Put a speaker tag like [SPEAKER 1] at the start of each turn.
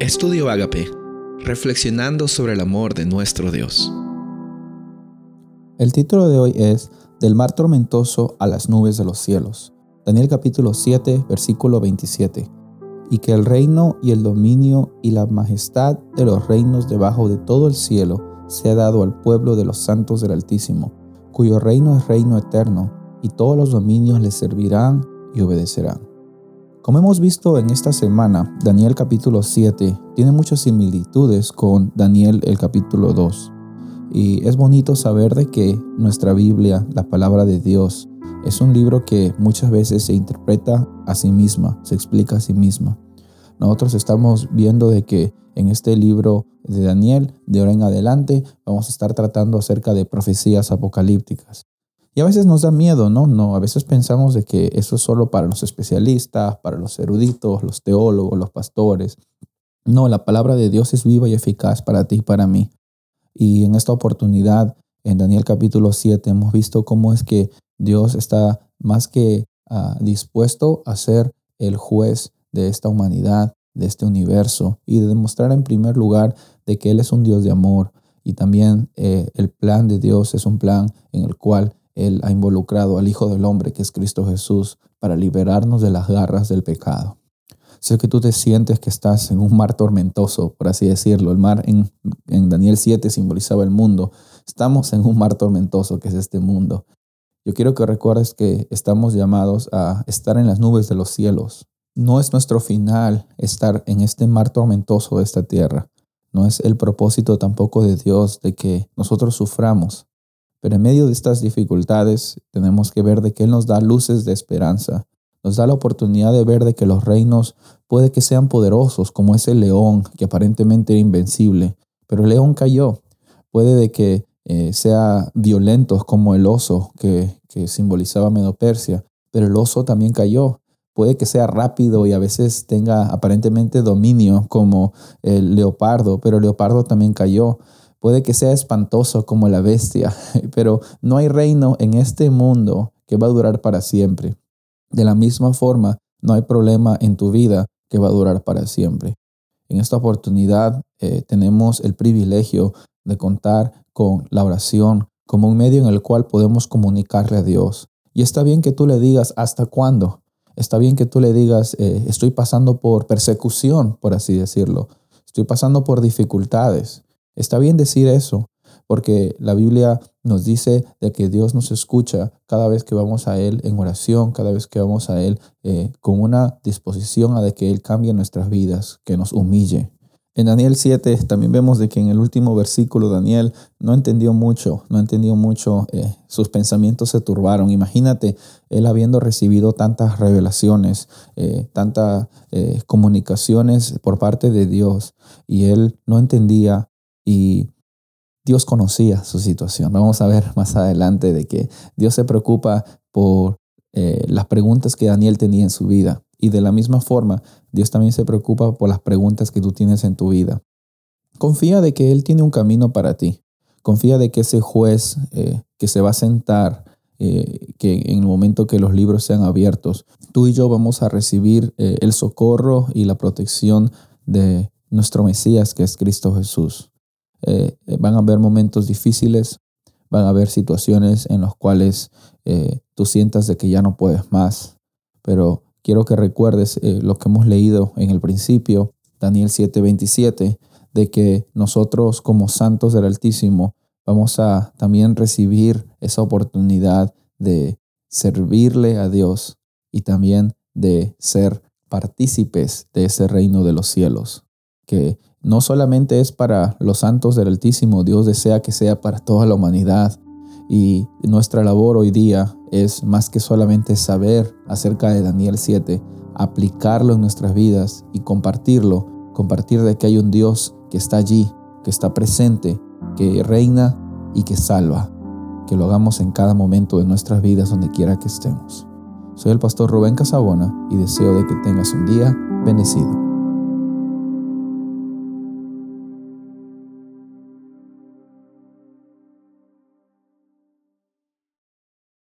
[SPEAKER 1] Estudio Agape, reflexionando sobre el amor de nuestro Dios.
[SPEAKER 2] El título de hoy es Del mar tormentoso a las nubes de los cielos. Daniel capítulo 7, versículo 27. Y que el reino y el dominio y la majestad de los reinos debajo de todo el cielo sea dado al pueblo de los santos del Altísimo, cuyo reino es reino eterno, y todos los dominios le servirán y obedecerán. Como hemos visto en esta semana, Daniel capítulo 7 tiene muchas similitudes con Daniel el capítulo 2. Y es bonito saber de que nuestra Biblia, la palabra de Dios, es un libro que muchas veces se interpreta a sí misma, se explica a sí misma. Nosotros estamos viendo de que en este libro de Daniel, de ahora en adelante, vamos a estar tratando acerca de profecías apocalípticas. Y a veces nos da miedo, ¿no? No, a veces pensamos de que eso es solo para los especialistas, para los eruditos, los teólogos, los pastores. No, la palabra de Dios es viva y eficaz para ti y para mí. Y en esta oportunidad, en Daniel capítulo 7, hemos visto cómo es que Dios está más que ah, dispuesto a ser el juez de esta humanidad, de este universo, y de demostrar en primer lugar de que Él es un Dios de amor. Y también eh, el plan de Dios es un plan en el cual él ha involucrado al Hijo del Hombre, que es Cristo Jesús, para liberarnos de las garras del pecado. Sé que tú te sientes que estás en un mar tormentoso, por así decirlo. El mar en, en Daniel 7 simbolizaba el mundo. Estamos en un mar tormentoso que es este mundo. Yo quiero que recuerdes que estamos llamados a estar en las nubes de los cielos. No es nuestro final estar en este mar tormentoso de esta tierra. No es el propósito tampoco de Dios de que nosotros suframos. Pero en medio de estas dificultades tenemos que ver de que Él nos da luces de esperanza. Nos da la oportunidad de ver de que los reinos puede que sean poderosos, como ese león que aparentemente era invencible, pero el león cayó. Puede de que eh, sea violentos como el oso que, que simbolizaba Medopersia, pero el oso también cayó. Puede que sea rápido y a veces tenga aparentemente dominio como el leopardo, pero el leopardo también cayó. Puede que sea espantoso como la bestia, pero no hay reino en este mundo que va a durar para siempre. De la misma forma, no hay problema en tu vida que va a durar para siempre. En esta oportunidad eh, tenemos el privilegio de contar con la oración como un medio en el cual podemos comunicarle a Dios. Y está bien que tú le digas hasta cuándo. Está bien que tú le digas, eh, estoy pasando por persecución, por así decirlo. Estoy pasando por dificultades. Está bien decir eso, porque la Biblia nos dice de que Dios nos escucha cada vez que vamos a Él en oración, cada vez que vamos a Él eh, con una disposición a que Él cambie nuestras vidas, que nos humille. En Daniel 7 también vemos de que en el último versículo Daniel no entendió mucho, no entendió mucho, eh, sus pensamientos se turbaron. Imagínate él habiendo recibido tantas revelaciones, eh, tantas comunicaciones por parte de Dios y él no entendía y Dios conocía su situación. Vamos a ver más adelante de que Dios se preocupa por eh, las preguntas que Daniel tenía en su vida. Y de la misma forma, Dios también se preocupa por las preguntas que tú tienes en tu vida. Confía de que Él tiene un camino para ti. Confía de que ese juez eh, que se va a sentar, eh, que en el momento que los libros sean abiertos, tú y yo vamos a recibir el socorro y la protección de nuestro Mesías, que es Cristo Jesús. Eh, van a haber momentos difíciles, van a haber situaciones en las cuales eh, tú sientas de que ya no puedes más, pero quiero que recuerdes eh, lo que hemos leído en el principio, Daniel 7:27, de que nosotros como santos del Altísimo vamos a también recibir esa oportunidad de servirle a Dios y también de ser partícipes de ese reino de los cielos, que no solamente es para los santos del Altísimo, Dios desea que sea para toda la humanidad. Y nuestra labor hoy día es más que solamente saber acerca de Daniel 7, aplicarlo en nuestras vidas y compartirlo, compartir de que hay un Dios que está allí, que está presente, que reina y que salva. Que lo hagamos en cada momento de nuestras vidas, donde quiera que estemos. Soy el pastor Rubén Casabona y deseo de que tengas un día bendecido.